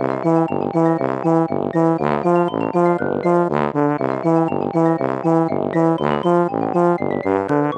Thank you.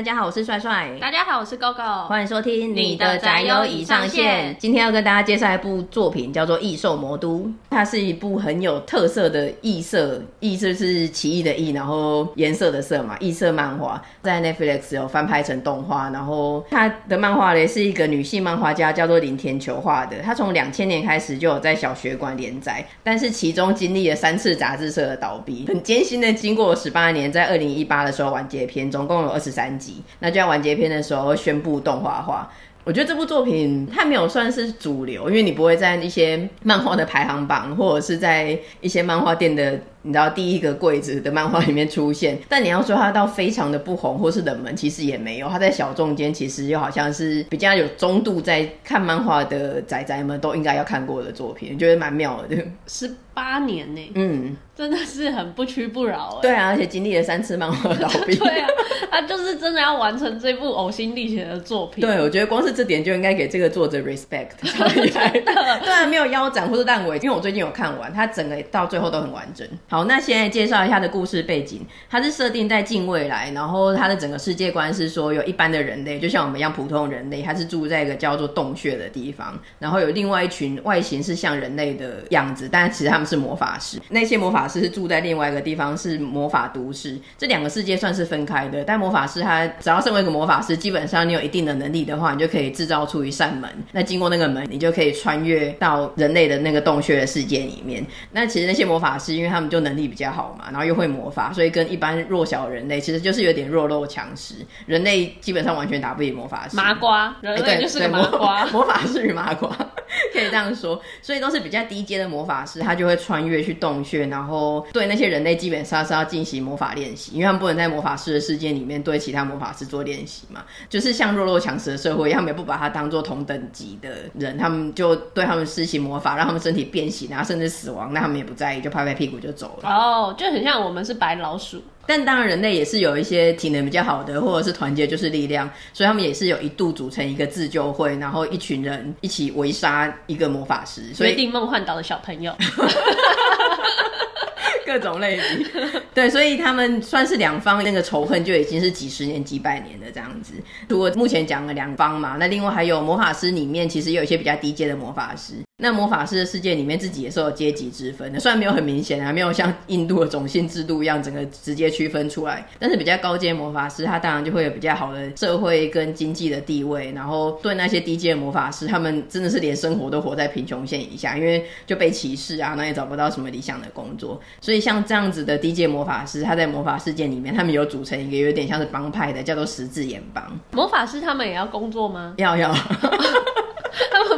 大家好，我是帅帅。大家好，我是 GoGo。欢迎收听你的宅优已上线。今天要跟大家介绍一部作品，叫做《异兽魔都》。它是一部很有特色的异色，异色是奇异的异，然后颜色的色嘛，异色漫画在 Netflix 有翻拍成动画。然后它的漫画呢，是一个女性漫画家叫做林田球画的。她从两千年开始就有在小学馆连载，但是其中经历了三次杂志社的倒闭，很艰辛的经过十八年，在二零一八的时候完结篇，总共有二十三集。那就在完结篇的时候宣布动画化。我觉得这部作品它没有算是主流，因为你不会在一些漫画的排行榜，或者是在一些漫画店的你知道第一个柜子的漫画里面出现。但你要说它到非常的不红或是冷门，其实也没有。它在小众间，其实又好像是比较有中度在看漫画的仔仔们都应该要看过的作品，我觉得蛮妙的。十八年呢，嗯，真的是很不屈不挠。对啊，而且经历了三次漫画倒闭。对啊，他就是真的要完成这部呕心沥血的作品。对，我觉得光是这点就应该给这个作者 respect。超厉害的。对啊，没有腰斩或是烂尾，因为我最近有看完，它整个到最后都很完整。好，那现在介绍一下的故事背景。它是设定在近未来，然后它的。整个世界观是说，有一般的。人类，就像我们一样普通人类，他是住在一个叫做洞穴的。地方，然后有另外一群外形是像人类的样子，但其实他们是魔法师。那些魔法师是住在另外一个地方，是魔法都市。这两个世界算是分开的，但魔法师他只要身为一个魔法师，基本上你有一定的。能力的话，你就可以制造出一扇门。那经过那个门，你就可以穿越到人类的。那个洞穴的。世界里面。那其实那些魔法师，因为他们就能力比较好嘛，然后又会魔法，所以跟一般弱小人类其实就是有点弱肉强食。人类基本上完全打不赢魔法师。麻瓜，人类就是个麻瓜。魔法师与麻瓜 可以这样说，所以都是比较低阶的魔法师，他就会穿越去洞穴，然后对那些人类基本上是要进行魔法练习，因为他们不能在魔法师的世界里面对其他魔法师做练习嘛，就是像弱肉强食的社会，他们也不把他当做同等级的人，他们就对他们施行魔法，让他们身体变形然后，甚至死亡，那他们也不在意，就拍拍屁股就走了。哦就很像我们是白老鼠。但当然，人类也是有一些体能比较好的，或者是团结就是力量，所以他们也是有一度组成一个自救会，然后一群人一起围杀一个魔法师。所以，决定梦幻岛的小朋友，各种类型，对，所以他们算是两方那个仇恨就已经是几十年、几百年的这样子。如果目前讲了两方嘛，那另外还有魔法师里面，其实有一些比较低阶的魔法师。那魔法师的世界里面，自己也是有阶级之分的，虽然没有很明显啊，没有像印度的种姓制度一样，整个直接区分出来，但是比较高阶魔法师，他当然就会有比较好的社会跟经济的地位，然后对那些低阶魔法师，他们真的是连生活都活在贫穷线以下，因为就被歧视啊，那也找不到什么理想的工作，所以像这样子的低阶魔法师，他在魔法世界里面，他们有组成一个有点像是帮派的，叫做十字眼帮。魔法师他们也要工作吗？要要。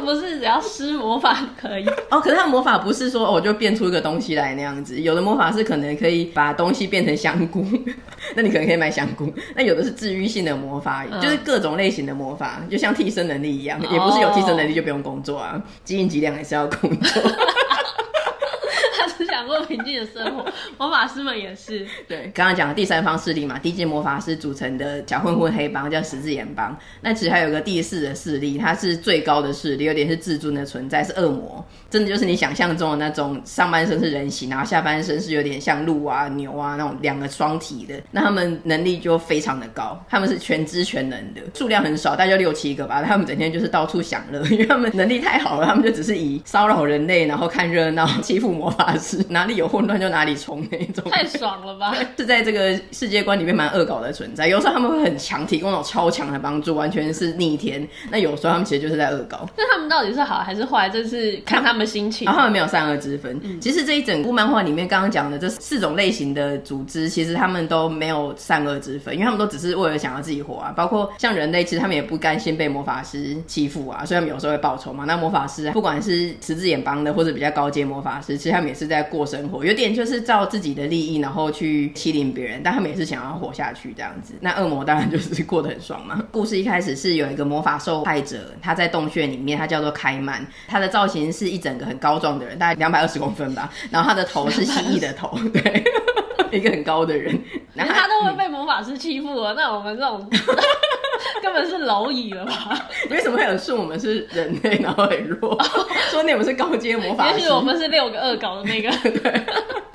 不是只要施魔法可以哦？可是他魔法不是说我、哦、就变出一个东西来那样子。有的魔法是可能可以把东西变成香菇，那你可能可以买香菇。那有的是治愈性的魔法，嗯、就是各种类型的魔法，就像替身能力一样，也不是有替身能力就不用工作啊，几斤几两还是要工作。过平静的生活，魔法师们也是。对，刚刚讲的第三方势力嘛，低阶魔法师组成的小混混黑帮叫十字眼帮。那其实还有个第四的势力，它是最高的势力，有点是至尊的存在，是恶魔。真的就是你想象中的那种，上半身是人形，然后下半身是有点像鹿啊、牛啊那种两个双体的。那他们能力就非常的高，他们是全知全能的，数量很少，大概就六七个吧。他们整天就是到处享乐，因为他们能力太好了，他们就只是以骚扰人类，然后看热闹，欺负魔法师。哪里有混乱就哪里冲那种，太爽了吧？是在这个世界观里面蛮恶搞的存在。有时候他们会很强，提供那种超强的帮助，完全是逆天。那有时候他们其实就是在恶搞。那他们到底是好还是坏？这是看他们心情。然后他们没有善恶之分。嗯、其实这一整部漫画里面刚刚讲的这四种类型的组织，其实他们都没有善恶之分，因为他们都只是为了想要自己活啊。包括像人类，其实他们也不甘心被魔法师欺负啊，所以他们有时候会报仇嘛。那魔法师不管是十字眼帮的，或者比较高阶魔法师，其实他们也是在过生活。有点就是照自己的利益，然后去欺凌别人，但他们也是想要活下去这样子。那恶魔当然就是过得很爽嘛。故事一开始是有一个魔法受害者，他在洞穴里面，他叫做开曼，他的造型是一整个很高壮的人，大概两百二十公分吧。然后他的头是蜥蜴的头，对，一个很高的人。然后他都会被魔法师欺负了，那我们这种。根本是蝼蚁了吧？为什么会有说我们是人类，然后很弱？说你们是高阶魔法师？也许我们是六个恶搞的那个。对。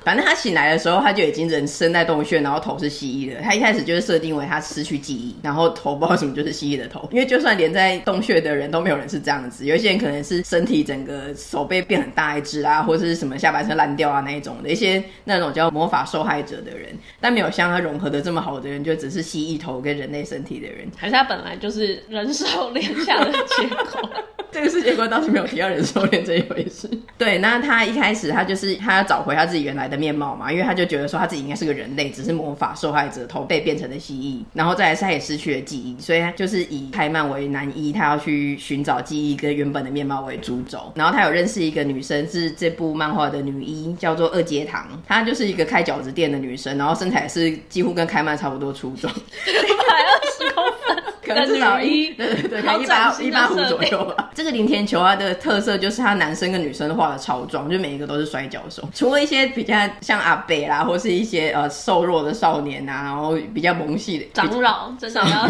反正他醒来的时候，他就已经人身在洞穴，然后头是蜥蜴的。他一开始就是设定为他失去记忆，然后头不知道什么就是蜥蜴的头。因为就算连在洞穴的人都没有人是这样子，有一些人可能是身体整个手背变很大一只啊，或者是什么下半身烂掉啊那一种的一些那种叫魔法受害者的人，但没有像他融合的这么好的人，就只是蜥蜴头跟人类身体的人，还是他本来就是人兽脸下的结果。这个世界观倒是没有提到人兽恋这一回事。对，那他一开始他就是他要找回他自己原来的面貌嘛，因为他就觉得说他自己应该是个人类，只是魔法受害者头被变成了蜥蜴，然后再来他也失去了记忆，所以他就是以开曼为男一，他要去寻找记忆跟原本的面貌为主轴。然后他有认识一个女生，是这部漫画的女一，叫做二阶堂，她就是一个开饺子店的女生，然后身材是几乎跟开曼差不多粗壮，一百二十公分。可能至少一，对对对，一八一八五左右吧。这个林田球他的特色就是他男生跟女生画的超壮，就每一个都是摔跤手，除了一些比较像阿北啦，或是一些呃瘦弱的少年啊，然后比较萌系的长老，真的要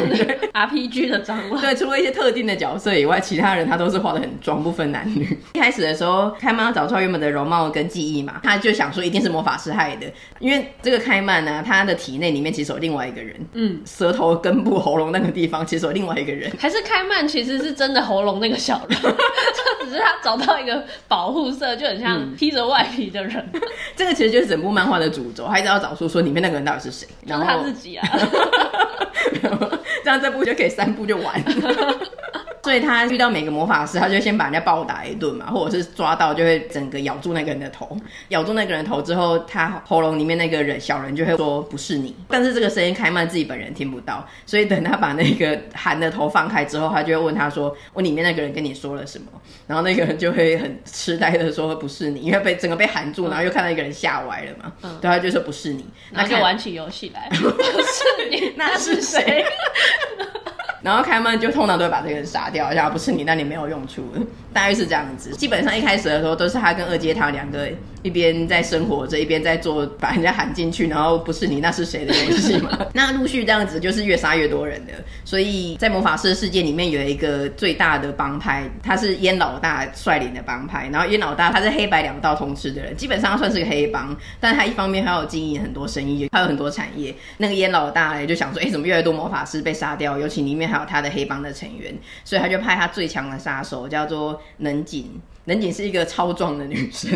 RPG 的长老。对，除了一些特定的角色以外，其他人他都是画的很壮，不分男女。一开始的时候，开曼要找出来原本的容貌跟记忆嘛，他就想说一定是魔法师害的，因为这个开曼呢，他的体内里面其实有另外一个人，嗯，舌头、根部、喉咙那个地方。其实有另外一个人，还是开曼其实是真的喉咙那个小人，这 只是他找到一个保护色，就很像披着外皮的人。嗯、这个其实就是整部漫画的主轴，还一直要找出说里面那个人到底是谁，然后他自己啊，这样这部就可以三部就完了。所以他遇到每个魔法师，他就先把人家暴打一顿嘛，或者是抓到就会整个咬住那个人的头，咬住那个人头之后，他喉咙里面那个人小人就会说不是你，但是这个声音开曼自己本人听不到，所以等他把那个含的头放开之后，他就会问他说：“我里面那个人跟你说了什么？”然后那个人就会很痴呆的说：“不是你，因为被整个被含住，然后又看到一个人吓歪了嘛。嗯”对，他就说：“不是你。”那就玩起游戏来，不是你，那是谁？然后开门就通常都会把这个人杀掉，然后不是你，那你没有用处，大概是这样子。基本上一开始的时候都是他跟二阶堂两个一边在生活着，一边在做把人家喊进去，然后不是你，那是谁的游戏嘛。那陆续这样子就是越杀越多人的，所以在魔法师的世界里面有一个最大的帮派，他是烟老大率领的帮派。然后烟老大他是黑白两道通吃的人，基本上算是个黑帮，但他一方面还有经营很多生意，还有很多产业。那个烟老大也就想说，哎，怎么越来越多魔法师被杀掉？尤其里面。还有他的黑帮的成员，所以他就派他最强的杀手，叫做能井。能井是一个超壮的女生。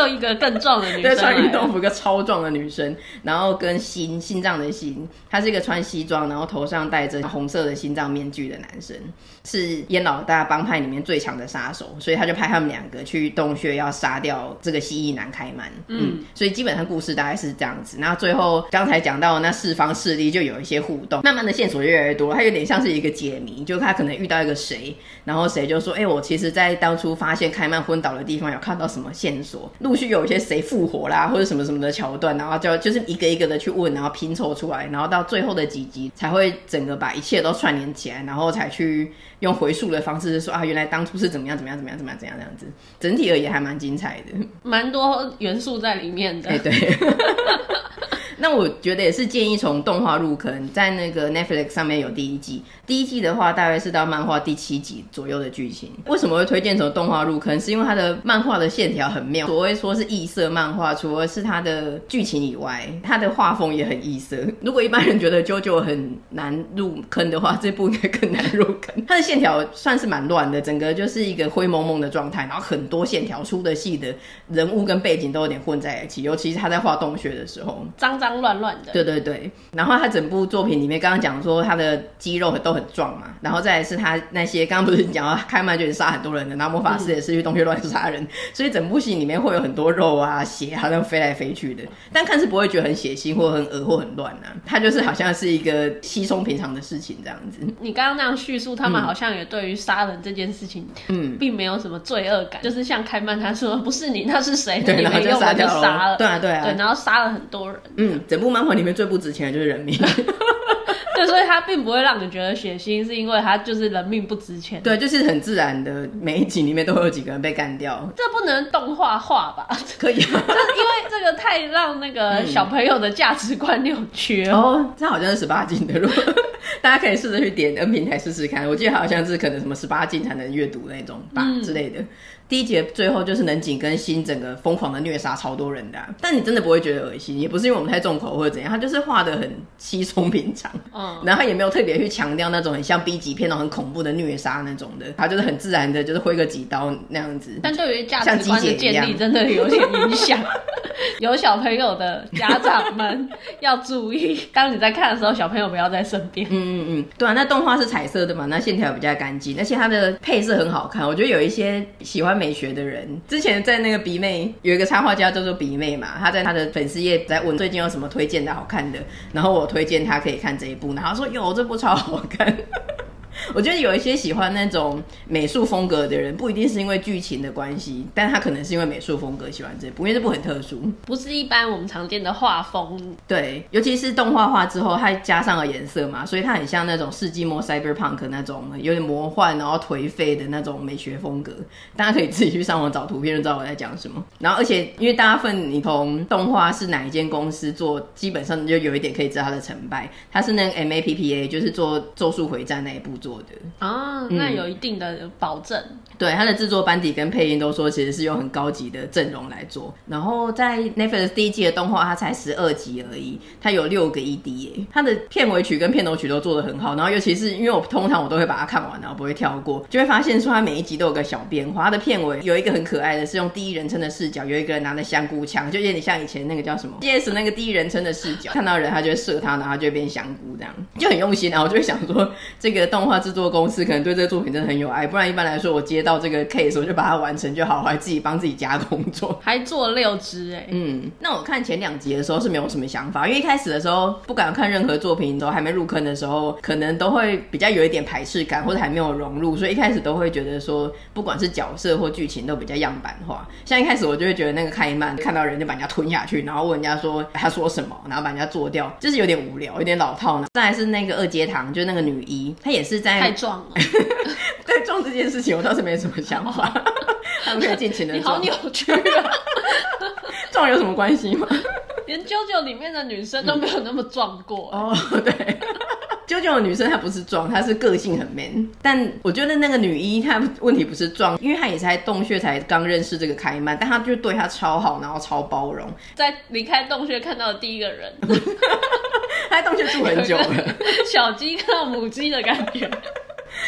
又一个更壮的女生，对，穿运动服，一个超壮的女生，然后跟心心脏的心，他是一个穿西装，然后头上戴着红色的心脏面具的男生，是烟老大帮派里面最强的杀手，所以他就派他们两个去洞穴要杀掉这个蜥蜴男开曼。嗯，嗯，所以基本上故事大概是这样子。然后最后刚才讲到那四方势力就有一些互动，慢慢的线索越来越多，他有点像是一个解谜，就他可能遇到一个谁，然后谁就说，哎、欸，我其实在当初发现开曼昏倒的地方有看到什么线索。陆续有一些谁复活啦，或者什么什么的桥段，然后就就是一个一个的去问，然后拼凑出来，然后到最后的几集才会整个把一切都串联起来，然后才去用回溯的方式说啊，原来当初是怎么样怎么样怎么样怎么样怎样这样子。整体而言还蛮精彩的，蛮多元素在里面的。哎 对。那我觉得也是建议从动画入坑，在那个 Netflix 上面有第一季，第一季的话大概是到漫画第七集左右的剧情。为什么会推荐从动画入坑？是因为它的漫画的线条很妙。所谓说是异色漫画，除了是它的剧情以外，它的画风也很异色。如果一般人觉得 JoJo 很难入坑的话，这部应该更难入坑。它的线条算是蛮乱的，整个就是一个灰蒙蒙的状态，然后很多线条粗的细的，人物跟背景都有点混在一起。尤其是他在画洞穴的时候，脏脏。乱乱的，对对对。然后他整部作品里面，刚刚讲说他的肌肉都很壮嘛，然后再来是他那些刚刚不是讲到开曼就是杀很多人的，然后魔法师也是去洞穴乱杀人，嗯、所以整部戏里面会有很多肉啊血好像飞来飞去的，但看是不会觉得很血腥或很恶或很乱呐、啊，他就是好像是一个稀松平常的事情这样子。你刚刚那样叙述，他们好像也对于杀人这件事情，嗯，并没有什么罪恶感，就是像开曼他说不是你，那是谁？对，然后就杀掉了，对啊对啊，对，然后杀了很多人，嗯。整部漫画里面最不值钱的就是人命。对，所以它并不会让你觉得血腥，是因为它就是人命不值钱。对，就是很自然的，每一集里面都会有几个人被干掉。这不能动画化吧？可以，就是因为这个太让那个小朋友的价值观扭曲了。哦，这好像是十八禁的，如果大家可以试着去点 N 平台试试看。我记得好像是可能什么十八禁才能阅读那种吧、嗯、之类的。第一集最后就是能井跟新整个疯狂的虐杀超多人的、啊，但你真的不会觉得恶心，也不是因为我们太重口或者怎样，他就是画的很稀松平常，嗯，然后他也没有特别去强调那种很像 B 级片那种很恐怖的虐杀那种的，他就是很自然的，就是挥个几刀那样子。但对于价值观的建立真的有点影响，有小朋友的家长们要注意，当你在看的时候，小朋友不要在身边。嗯嗯嗯，对啊，那动画是彩色的嘛，那线条比较干净，而且它的配色很好看，我觉得有一些喜欢。美学的人之前在那个鼻妹有一个插画家叫做鼻妹嘛，他在他的粉丝页在问最近有什么推荐的好看的，然后我推荐他可以看这一部，然后他说哟这部超好看。我觉得有一些喜欢那种美术风格的人，不一定是因为剧情的关系，但他可能是因为美术风格喜欢这部，因为这部很特殊，不是一般我们常见的画风。对，尤其是动画化之后，它加上了颜色嘛，所以它很像那种世纪末 cyberpunk 那种有点魔幻然后颓废的那种美学风格。大家可以自己去上网找图片，就知道我在讲什么。然后，而且因为大部分你从动画是哪一间公司做，基本上就有一点可以知道它的成败。它是那个 MAPPA，就是做《咒术回战》那一部做的。啊，那有一定的保证。嗯、对，他的制作班底跟配音都说，其实是用很高级的阵容来做。然后在 Netflix 第一季的动画，它才十二集而已，它有六个 ED 耶。它的片尾曲跟片头曲都做得很好。然后尤其是因为我通常我都会把它看完，然后不会跳过，就会发现说它每一集都有个小变化。它的片尾有一个很可爱的，是用第一人称的视角，有一个人拿着香菇枪，就有点像以前那个叫什么 PS 那个第一人称的视角，看到人他就会射他，然后就会变香菇这样，就很用心。然后我就会想说，这个动画制作公司可能对这个作品真的很有爱，不然一般来说我接到这个 case 我就把它完成就好，我还自己帮自己加工作，还做了六支哎。嗯，那我看前两集的时候是没有什么想法，因为一开始的时候不敢看任何作品，都还没入坑的时候，可能都会比较有一点排斥感，或者还没有融入，所以一开始都会觉得说，不管是角色或剧情都比较样板化。像一开始我就会觉得那个开曼看到人就把人家吞下去，然后问人家说他说什么，然后把人家做掉，就是有点无聊，有点老套呢。再来是那个二阶堂，就是那个女一，她也是在太壮了。对壮这件事情，我倒是没什么想法。他们可以尽情的撞。你好扭曲啊！壮有什么关系吗？连 JoJo 里面的女生都没有那么壮过、欸。哦，对，JoJo 的女生她不是壮，她是个性很 man。但我觉得那个女一她问题不是壮，因为她也是在洞穴才刚认识这个开曼，但她就对她超好，然后超包容。在离开洞穴看到的第一个人，她在洞穴住很久了，小鸡看到母鸡的感觉。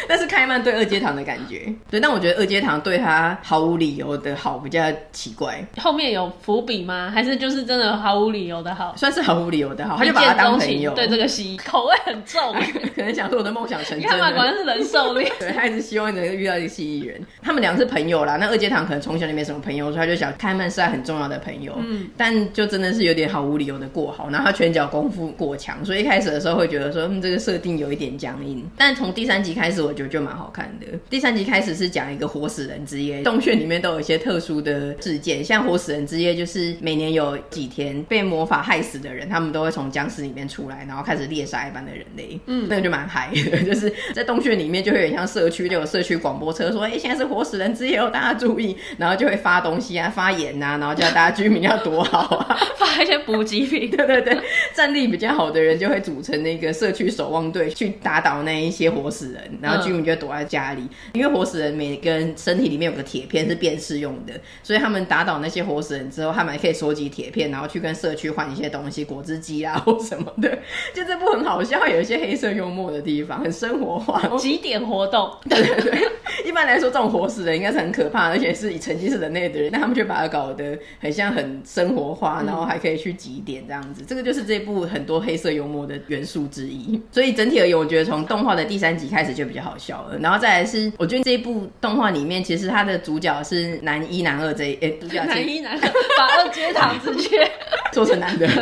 但是开曼对二阶堂的感觉，对，但我觉得二阶堂对他毫无理由的好比较奇怪。后面有伏笔吗？还是就是真的毫无理由的好？算是毫无理由的好，他就把他当朋友。对这个戏口味很重，可能想说我的梦想成真。开曼果然是人兽恋，对，他一直希望能够遇到一个蜥蜴人。他们两个是朋友啦。那二阶堂可能从小就没什么朋友，所以他就想开曼是他很重要的朋友。嗯，但就真的是有点毫无理由的过好，然后他拳脚功夫过强，所以一开始的时候会觉得说，嗯，这个设定有一点僵硬。但从第三集开始，我觉得就蛮好看的。第三集开始是讲一个活死人之夜，洞穴里面都有一些特殊的事件，像活死人之夜，就是每年有几天被魔法害死的人，他们都会从僵尸里面出来，然后开始猎杀一般的人类。嗯，那个就蛮嗨的，就是在洞穴里面就会有点像社区，就有社区广播车说，哎、欸，现在是活死人之夜哦，大家注意，然后就会发东西啊，发言啊，然后叫大家居民要躲好啊，发一些补给品。对对对，战力比较好的人就会组成那个社区守望队去打倒那一些活死人，然后居民就会躲在家里。因为活死人每个人身体里面有个铁片是辨识用的，所以他们打倒那些活死人之后，他们还可以收集铁片，然后去跟社区换一些东西，果汁机啊或什么的。就这部很好笑，有一些黑色幽默的地方，很生活化。集点活动，对对对。一般来说，这种活死人应该是很可怕，而且是以曾经是人类的人，但他们却把它搞得很像很生活化，然后还可以去集点这样子。这个就是这部很多黑色幽默的元素之一。所以整体而言，我觉得从动画的第三集开始就比较好笑了，然后再来。是，我觉得这一部动画里面，其实他的主角是男一、男二这一，哎、欸，主角男一、男二，把二阶堂直接 做成男的。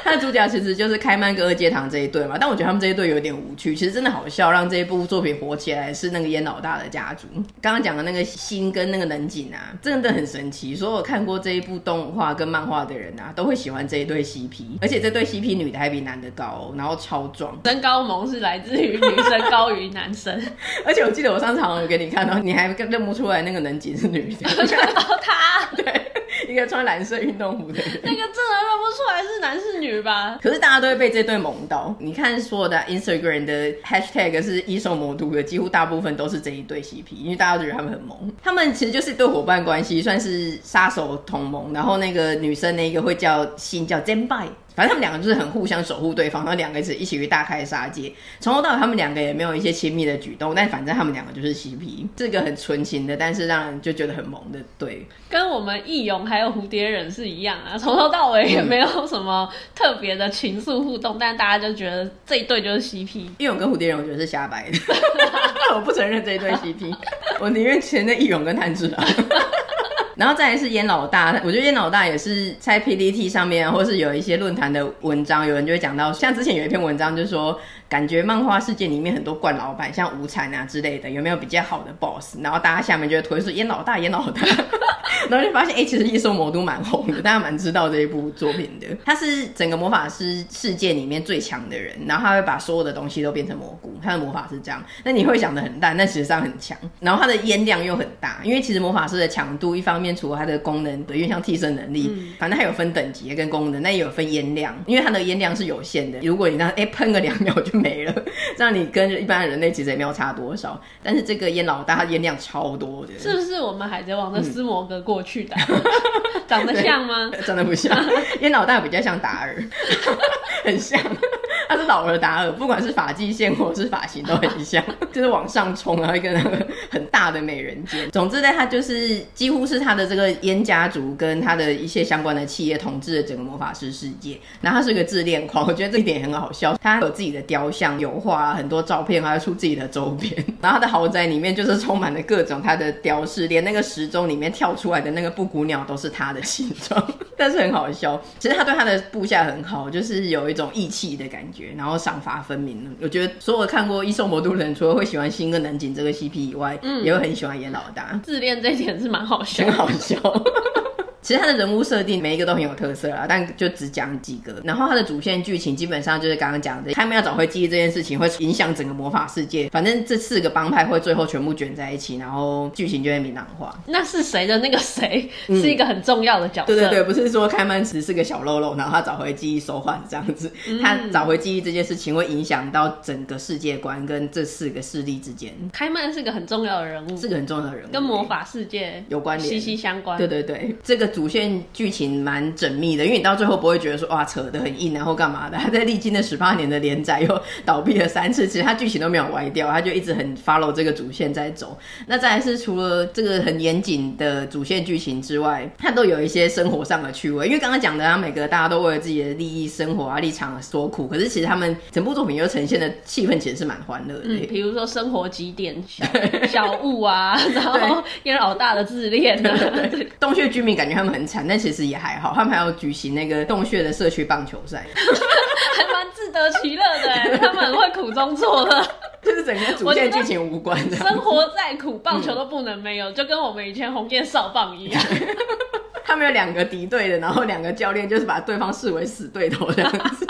他的主角其实就是开曼跟二阶堂这一对嘛，但我觉得他们这一对有点无趣。其实真的好笑，让这一部作品火起来是那个烟老大的家族。刚刚讲的那个心跟那个能景啊，真的很神奇。所有看过这一部动画跟漫画的人啊，都会喜欢这一对 CP。而且这对 CP 女的还比男的高，然后超壮。身高萌是来自于女生高于男生。而且我记得我上次好像有给你看到，你还认不出来那个能景是女的。看到他，对。一个穿蓝色运动服的人，那个真的认不出来是男是女吧？可是大家都会被这对萌到。你看所有的 Instagram 的 Hashtag 是一手魔都的，几乎大部分都是这一对 CP，因为大家都觉得他们很萌。他们其实就是一对伙伴关系，算是杀手同盟。然后那个女生那个会叫姓叫 Zenbai。反正他们两个就是很互相守护对方，然后两个是一起去大开杀戒。从头到尾，他们两个也没有一些亲密的举动，但反正他们两个就是 CP，这个很纯情的，但是让人就觉得很萌的。对，跟我们义勇还有蝴蝶忍是一样啊，从头到尾也没有什么特别的情愫互动，但大家就觉得这一对就是 CP。义勇跟蝴蝶忍，我觉得是瞎掰的，我不承认这一对 CP，我宁愿承认义勇跟炭治郎。然后再来是烟老大，我觉得烟老大也是在 PPT 上面，或是有一些论坛的文章，有人就会讲到，像之前有一篇文章就是说。感觉漫画世界里面很多惯老板，像无惨啊之类的，有没有比较好的 boss？然后大家下面就会推说烟老大，烟老大，然后就发现，哎、欸，其实异兽魔都蛮红的，大家蛮知道这一部作品的。他是整个魔法师世界里面最强的人，然后他会把所有的东西都变成蘑菇，他的魔法是这样。那你会想的很淡，但实际上很强。然后他的烟量又很大，因为其实魔法师的强度，一方面除了他的功能，对，因为像替身能力，嗯、反正它有分等级跟功能，那也有分烟量，因为它的烟量是有限的。如果你让哎喷个两秒就没了。让你跟一般人类其实也没有差多少，但是这个烟老大他烟量超多的，是不是我们海贼王的斯摩格过去的？嗯、长得像吗？长得不像，烟老大比较像达尔，很像。他是老而达尔，不管是发际线或是发型都很像，就是往上冲，然后一个那个很大的美人尖。总之呢，他就是几乎是他的这个烟家族跟他的一些相关的企业统治了整个魔法师世界。然后他是个自恋狂，我觉得这一点很好笑。他有自己的雕像、油画、很多照片，还要出自己的周边。然后他的豪宅里面就是充满了各种他的雕饰，连那个时钟里面跳出来的那个布谷鸟都是他的形状，但是很好笑。其实他对他的部下很好，就是有一种义气的感觉。然后赏罚分明，我觉得所有看过《异兽魔都》的人，除了会喜欢新跟南景这个 CP 以外，嗯，也会很喜欢演老大。自恋这一点是蛮好笑，很好笑。其实他的人物设定每一个都很有特色啦，但就只讲几个。然后他的主线剧情基本上就是刚刚讲的，开曼要找回记忆这件事情会影响整个魔法世界。反正这四个帮派会最后全部卷在一起，然后剧情就会明朗化。那是谁的那个谁是一个很重要的角色？嗯、对对对，不是说开曼只是个小喽啰，然后他找回记忆收环这样子。嗯、他找回记忆这件事情会影响到整个世界观跟这四个势力之间。开曼是个很重要的人物，是个很重要的人物，跟魔法世界有关联，息息相关。对对对，这个。主线剧情蛮缜密的，因为你到最后不会觉得说哇扯得很硬，然后干嘛的？他在历经了十八年的连载又倒闭了三次，其实他剧情都没有歪掉，他就一直很 follow 这个主线在走。那再来是除了这个很严谨的主线剧情之外，他都有一些生活上的趣味。因为刚刚讲的，他每个大家都为了自己的利益、生活啊立场所苦，可是其实他们整部作品又呈现的气氛其实是蛮欢乐的。嗯，比如说生活几点小小物啊，然后烟老大的自恋啊，对对对，洞穴居民感觉。他们很惨，但其实也还好。他们还要举行那个洞穴的社区棒球赛，还蛮自得其乐的。他们很会苦中作乐，就是整个主线剧情无关的。生活再苦，棒球都不能没有，嗯、就跟我们以前红箭少棒一样。他们有两个敌对的，然后两个教练就是把对方视为死对头这样子。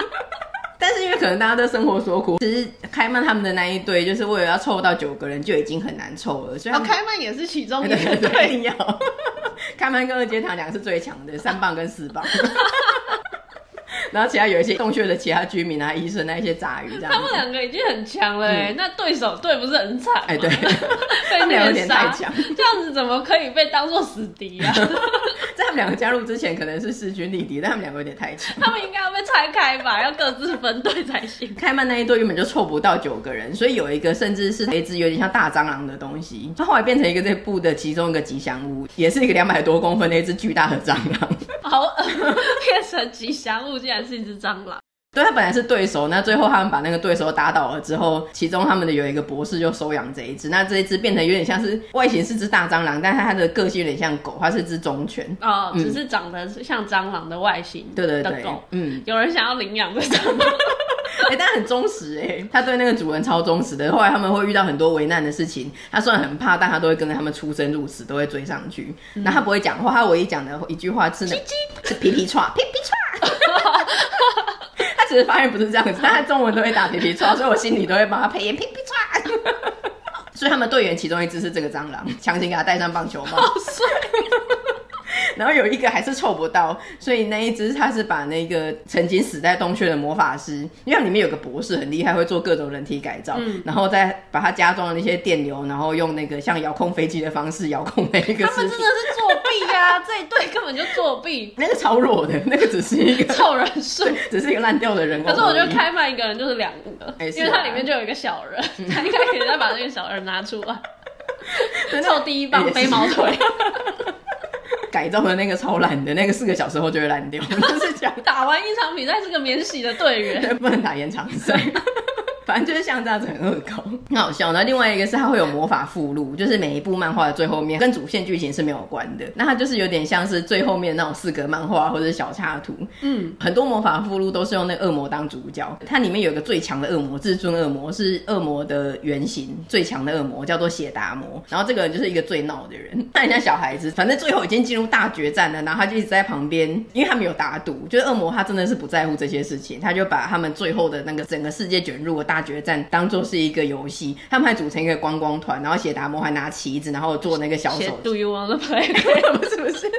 但是因为可能大家都生活所苦，其实开曼他们的那一队就是为了要凑到九个人就已经很难凑了。所以，哦，开曼也是其中一个对，对，对，要。开曼跟二阶堂两个是最强的，三棒跟四棒。然后其他有一些洞穴的其他居民啊、医生那一些杂鱼这样。他们两个已经很强了哎，嗯、那对手队不是很惨？哎，对，被虐杀，这样子怎么可以被当做死敌啊？在他们两个加入之前，可能是势均力敌，但他们两个有点太强。他们应该要被拆开吧，要各自分队才行。开曼那一队原本就凑不到九个人，所以有一个甚至是一只有点像大蟑螂的东西，它后来变成一个这部的其中一个吉祥物，也是一个两百多公分的一只巨大的蟑螂。好，变成吉祥物竟然是一只蟑螂。对，他本来是对手，那最后他们把那个对手打倒了之后，其中他们的有一个博士就收养这一只，那这一只变成有点像是外形是只大蟑螂，但是它的个性有点像狗，它是只忠犬哦，只是长得像蟑螂的外形的狗，对对对，嗯，有人想要领养这种吗？哎、欸，但很忠实哎、欸，他对那个主人超忠实的。后来他们会遇到很多危难的事情，他虽然很怕，但他都会跟着他们出生入死，都会追上去。那、嗯、他不会讲话，他唯一讲的一句话是“叽叽”，是皮皮剉，皮皮剉。他其实发音不是这样子，但他中文都会打皮皮剉，所以我心里都会帮他配音皮皮剉。所以他们队员其中一只是这个蟑螂，强行给他戴上棒球帽。好帅。然后有一个还是凑不到，所以那一只他是把那个曾经死在洞穴的魔法师，因为里面有个博士很厉害，会做各种人体改造，嗯、然后再把他加装了那些电流，然后用那个像遥控飞机的方式遥控那个。他们真的是作弊啊！这一队根本就作弊。那个超弱的，那个只是一个 凑人数，只是一个烂掉的人。可是我觉得开麦一个人就是两个，欸、因为它里面就有一个小人，他应该可以再把那个小人拿出来，凑第一棒飞毛腿。改造的那个超烂的，那个四个小时后就会烂掉。就是讲打完一场比赛是个免洗的队员，不能打延长赛。反正就是像这样子很恶搞，很好笑。那另外一个是它会有魔法附录，就是每一部漫画的最后面跟主线剧情是没有关的。那它就是有点像是最后面那种四格漫画或者是小插图。嗯，很多魔法附录都是用那恶魔当主角。它里面有一个最强的恶魔，至尊恶魔是恶魔的原型，最强的恶魔叫做血达摩。然后这个人就是一个最闹的人，他很像小孩子。反正最后已经进入大决战了，然后他就一直在旁边，因为他们有打赌，就是恶魔他真的是不在乎这些事情，他就把他们最后的那个整个世界卷入了大。决战当做是一个游戏，他们还组成一个观光团，然后写达摩还拿旗子，然后做那个小手。Do you want to play？是不是？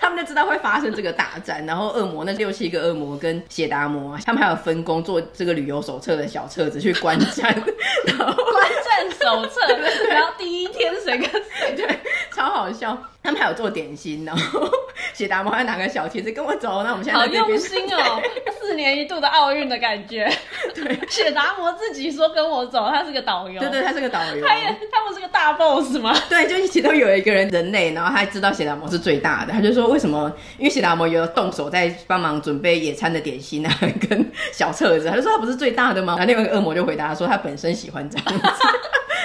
他们就知道会发生这个大战，然后恶魔那六七个恶魔跟血达摩，他们还有分工做这个旅游手册的小册子去观战，然后观战手册，然后第一天谁跟谁，对，超好笑。他们还有做点心，然后血达摩还拿个小旗子跟我走。那我们现在在好用心哦，四年一度的奥运的感觉。对，血达摩自己说跟我走，他是个导游。对对，他是个导游。他也，他们是个大 boss 吗？对，就一起都有一个人人类，然后他知道血达摩是最大的，他就说为什么？因为血达摩有动手在帮忙准备野餐的点心啊，跟小册子，他就说他不是最大的吗？然后另外一个恶魔就回答说他本身喜欢这样子。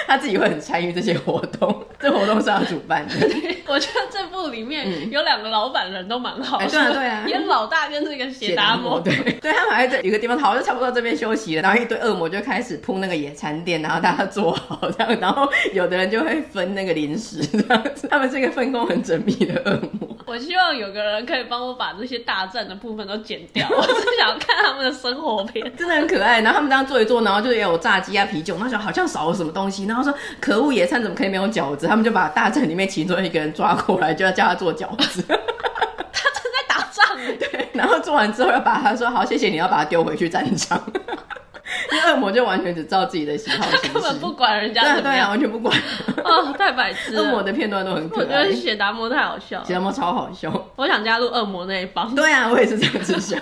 他自己会很参与这些活动，这活动是要主办的。我觉得这部里面有两个老板人都蛮好的，对啊对啊，演老大跟这个血达摩，对 对，他们还在这有个地方，好像差不多这边休息了，然后一堆恶魔就开始铺那个野餐垫，然后大家坐好这样，然后有的人就会分那个零食这样子，他们是一个分工很缜密的恶魔。我希望有个人可以帮我把这些大战的部分都剪掉，我只想看他们的生活片，真的很可爱。然后他们这样坐一坐，然后就也有炸鸡啊、啤酒，那时候好像少了什么东西，然后说可恶，野餐怎么可以没有饺子？他们就把大臣里面其中一个人抓过来，就要叫他做饺子。他正在打仗，对。然后做完之后要把他说好，谢谢你，要把他丢回去战场。因为恶魔就完全只照自己的喜好，根本不管人家对啊，完全不管。哦，太白痴了。恶魔的片段都很可爱。我觉得血达摩太好笑，血达摩超好笑。我想加入恶魔那一帮。对啊，我也是这样子想。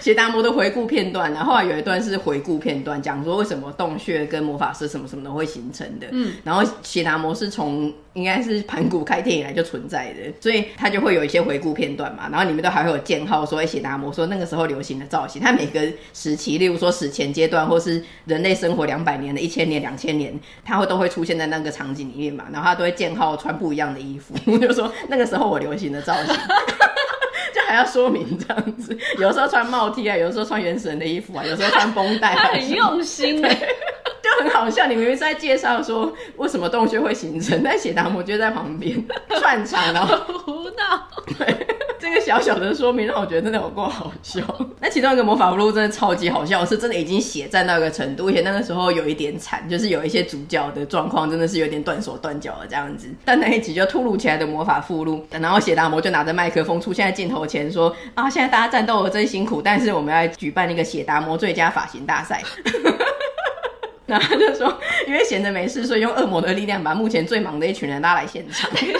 血达摩的回顾片段，然后后来有一段是回顾片段，讲说为什么洞穴跟魔法师什么什么的会形成的。嗯，然后血达摩是从应该是盘古开天以来就存在的，所以他就会有一些回顾片段嘛。然后里面都还会有箭号说，哎，血达摩说那个时候流行的造型，他每个时期，例如说史前阶段，或是人类生活两百年的一千年、两千年，他会都会出现在那个场景里面嘛。然后他都会箭号穿不一样的衣服，就说那个时候我流行的造型。就还要说明这样子，有时候穿帽 T 啊，有时候穿原始人的衣服啊，有时候穿绷带，他很用心哎，就很好笑。你明明是在介绍说为什么洞穴会形成，但血达摩就在旁边串场，然后胡闹。对，这个小小的说明让我觉得真的有够好笑。那其中一个魔法附录真的超级好笑，是真的已经血战到一个程度，而且那个时候有一点惨，就是有一些主角的状况真的是有点断手断脚了这样子。但那一集就突如其来的魔法附录，然后血达摩就拿着麦克风出现在镜头前说啊，现在大家战斗了真辛苦，但是我们要举办那个血达摩最佳发型大赛。然后他就说，因为闲着没事，所以用恶魔的力量把目前最忙的一群人拉来现场。等一下，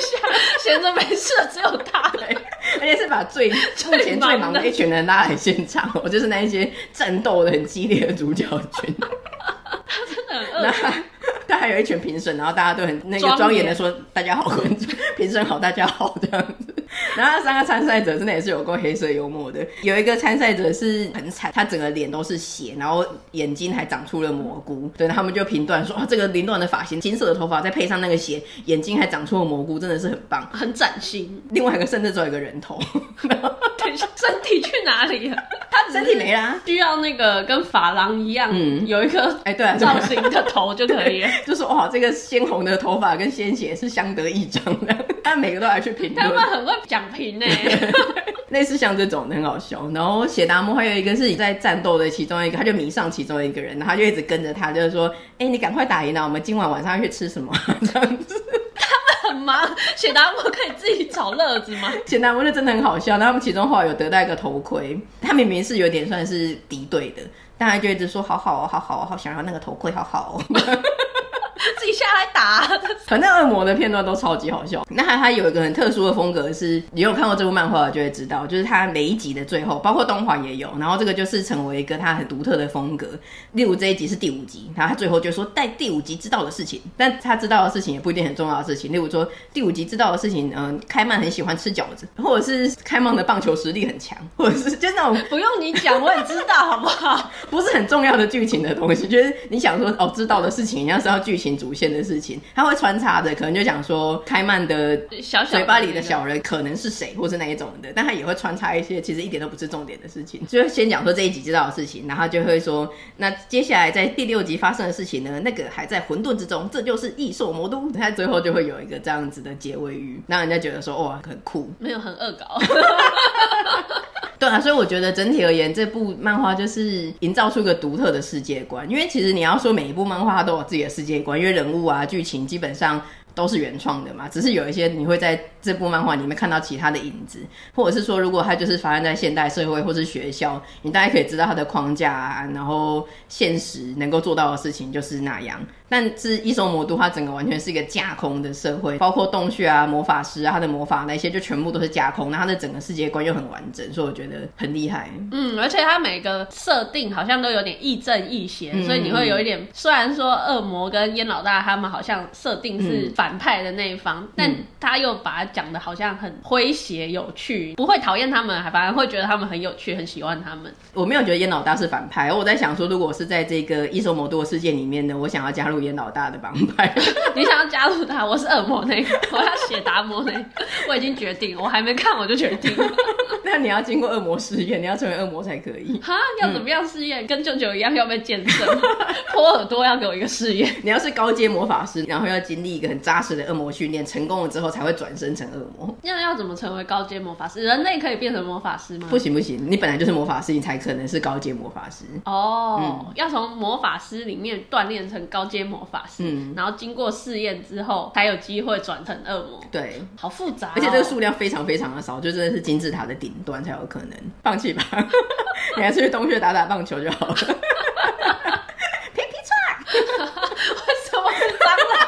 闲着没事只有他，对，而且是把最 目前最忙的一群人拉来现场，我就是那一些战斗的很激烈的主角群。他真的很恶。他还有一群评审，然后大家都很那个庄严的说：“大家好，评审好，大家好。”这样子。然后三个参赛者真的也是有够黑色幽默的。有一个参赛者是很惨，他整个脸都是血，然后眼睛还长出了蘑菇。对，他们就评断说，啊，这个凌乱的发型、金色的头发，再配上那个血，眼睛还长出了蘑菇，真的是很棒，很崭新。另外一个甚至只有一个人头，等一下，身体去哪里了？他身体没啦，需要那个跟发廊一样，嗯，有一个哎，对啊，造型的头就可以了。就说哇，这个鲜红的头发跟鲜血是相得益彰的，他每个都来去评论，他们很会讲评呢。类似像这种很好笑，然后写达摩还有一个是你在战斗的其中一个，他就迷上其中一个人，然后他就一直跟着他，就是说，哎、欸，你赶快打赢了，我们今晚晚上要去吃什么？这样子。他们很忙，写达摩可以自己找乐子吗？写达摩就真的很好笑，那他们其中后来有得到一个头盔，他明明是有点算是敌对的，但他就一直说，好好哦，好好哦，好想要那个头盔，好好哦。自己下来打，反正恶魔的片段都超级好笑。那他他有一个很特殊的风格是，是你有看过这部漫画就会知道，就是他每一集的最后，包括动画也有。然后这个就是成为一个他很独特的风格。例如这一集是第五集，然后他最后就说带第五集知道的事情，但他知道的事情也不一定很重要的事情。例如说第五集知道的事情，嗯，开曼很喜欢吃饺子，或者是开曼的棒球实力很强，或者是就那种不用你讲我也知道，好不好？不是很重要的剧情的东西，就是你想说哦知道的事情，你要知道剧情。主线的事情，他会穿插着，可能就讲说开曼的小嘴巴里的小人可能是谁，或是哪一种的，但他也会穿插一些其实一点都不是重点的事情，就先讲说这一集知道的事情，然后就会说，那接下来在第六集发生的事情呢，那个还在混沌之中，这就是异兽魔都，他最后就会有一个这样子的结尾语，让人家觉得说哇很酷，没有很恶搞。对啊，所以我觉得整体而言，这部漫画就是营造出一个独特的世界观。因为其实你要说每一部漫画它都有自己的世界观，因为人物啊、剧情基本上都是原创的嘛。只是有一些你会在这部漫画里面看到其他的影子，或者是说，如果它就是发生在现代社会或是学校，你大概可以知道它的框架啊，然后现实能够做到的事情就是那样。但是异兽魔都，它整个完全是一个架空的社会，包括洞穴啊、魔法师啊、他的魔法那些，就全部都是架空。那它的整个世界观又很完整，所以我觉得很厉害。嗯，而且它每个设定好像都有点亦正亦邪，嗯、所以你会有一点。虽然说恶魔跟烟老大他们好像设定是反派的那一方，嗯、但他又把它讲的好像很诙谐有趣，不会讨厌他们，还反而会觉得他们很有趣，很喜欢他们。我没有觉得烟老大是反派，我在想说，如果是在这个异兽魔都的世界里面呢，我想要加入。演老大的帮派，你想要加入他？我是恶魔那个，我要写达摩那个，我已经决定了，我还没看我就决定了。那你要经过恶魔试验，你要成为恶魔才可以。哈，要怎么样试验？嗯、跟舅舅一样要被健身，脱耳朵要给我一个试验。你要是高阶魔法师，然后要经历一个很扎实的恶魔训练，成功了之后才会转身成恶魔。那要怎么成为高阶魔法师？人类可以变成魔法师吗？不行不行，你本来就是魔法师，你才可能是高阶魔法师。哦，嗯、要从魔法师里面锻炼成高阶魔法师。嗯。然后经过试验之后，才有机会转成恶魔。对，好复杂哦，而且这个数量非常非常的少，就真的是金字塔的顶端才有可能。放弃吧，你还是去洞穴打打棒球就好了。皮皮剉，为什么是蟑螂？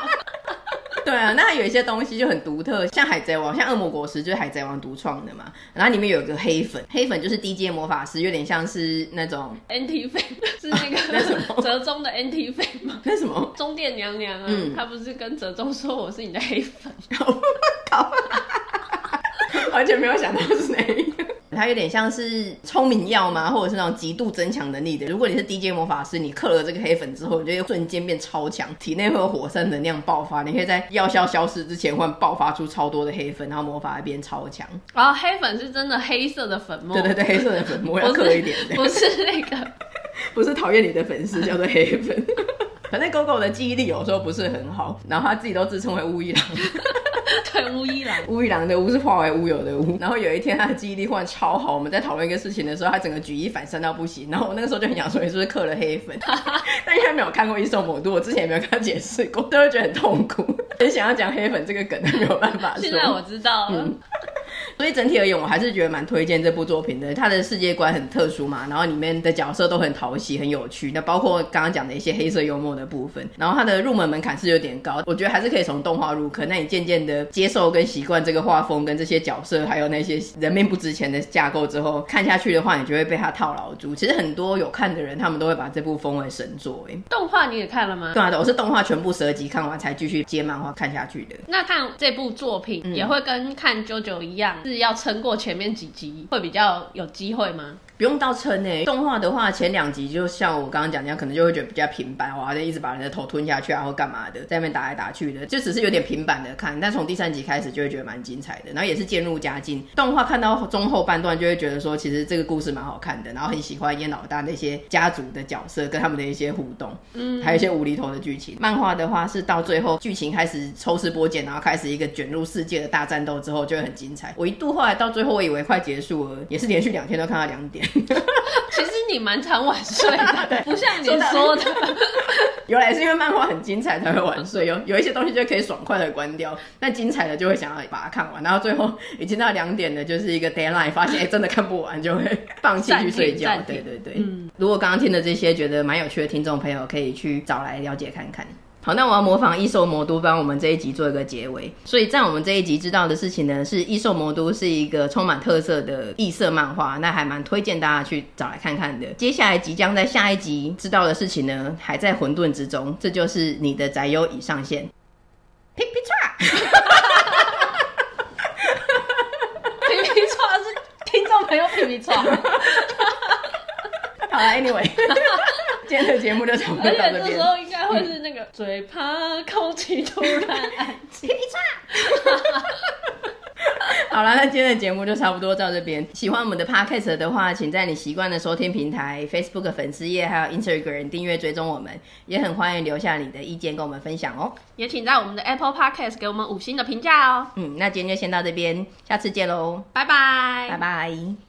对啊，那有一些东西就很独特，像海贼王，像恶魔果实就是海贼王独创的嘛。然后里面有一个黑粉，黑粉就是低阶魔法师，有点像是那种 NT 粉，是那个 那什么折中的 NT 粉吗？那什么中殿娘娘啊？嗯，他不是跟折中说我是你的黑粉？完全没有想到是哪一个。它有点像是聪明药吗？或者是那种极度增强能力的。如果你是 DJ 魔法师，你嗑了这个黑粉之后，你就会瞬间变超强，体内会有火山能量爆发。你可以在药效消失之前，会爆发出超多的黑粉，然后魔法会变超强。然后黑粉是真的黑色的粉末。对对对，黑色的粉末要 嗑一点的。不是那个，不是讨厌你的粉丝叫做黑粉。反正狗狗的记忆力有时候不是很好，然后他自己都自称为乌一郎。对，乌一郎，乌一郎的乌是化为乌有的乌。然后有一天他的记忆力忽然超好，我们在讨论一个事情的时候，他整个举一反三到不行。然后我那个时候就很想说，你是不是刻了黑粉？但因为没有看过一兽魔都，我之前也没有跟他解释过，都会觉得很痛苦。很想要讲黑粉这个梗，但没有办法说。现在我知道了。嗯所以整体而言，我还是觉得蛮推荐这部作品的。它的世界观很特殊嘛，然后里面的角色都很讨喜、很有趣。那包括刚刚讲的一些黑色幽默的部分，然后它的入门门槛是有点高，我觉得还是可以从动画入坑。那你渐渐的接受跟习惯这个画风、跟这些角色，还有那些人命不值钱的架构之后，看下去的话，你就会被它套牢住。其实很多有看的人，他们都会把这部封为神作。哎，动画你也看了吗？对啊，我是动画全部十二集看完才继续接漫画看下去的。那看这部作品也会跟看 JoJo 一样。是要撑过前面几集会比较有机会吗？不用到撑诶，动画的话前两集就像我刚刚讲那样，可能就会觉得比较平板，哇，就一直把人的头吞下去啊，或干嘛的，在那边打来打去的，就只是有点平板的看。但从第三集开始就会觉得蛮精彩的，然后也是渐入佳境。动画看到中后半段就会觉得说，其实这个故事蛮好看的，然后很喜欢烟老大那些家族的角色跟他们的一些互动，嗯，还有一些无厘头的剧情。漫画的话是到最后剧情开始抽丝剥茧，然后开始一个卷入世界的大战斗之后就会很精彩。我一度后来到最后我以为快结束了，也是连续两天都看到两点。其实你蛮常晚睡的，不像你说的。原来是因为漫画很精彩才会晚睡，有有一些东西就可以爽快的关掉，那精彩的就会想要把它看完，然后最后已经到两点了，就是一个 deadline，发现哎、欸、真的看不完就会放弃去睡觉。对对对，嗯、如果刚刚听的这些觉得蛮有趣的听众朋友，可以去找来了解看看。好，那我要模仿异兽魔都帮我们这一集做一个结尾。所以在我们这一集知道的事情呢，是异兽魔都是一个充满特色的异色漫画，那还蛮推荐大家去找来看看的。接下来即将在下一集知道的事情呢，还在混沌之中。这就是你的宅优已上线，皮皮叉，皮皮剉是听众朋友皮皮叉。好了，Anyway。今天的节目就差不多到这边。而且这时候应该会是那个最怕空气突然安静。好了，那今天的节目就差不多到这边。喜欢我们的 Podcast 的话，请在你习惯的收听平台 Facebook 粉丝页还有 Instagram 订阅追踪我们，也很欢迎留下你的意见跟我们分享哦。也请在我们的 Apple Podcast 给我们五星的评价哦。嗯，那今天就先到这边，下次见喽，拜拜，拜拜。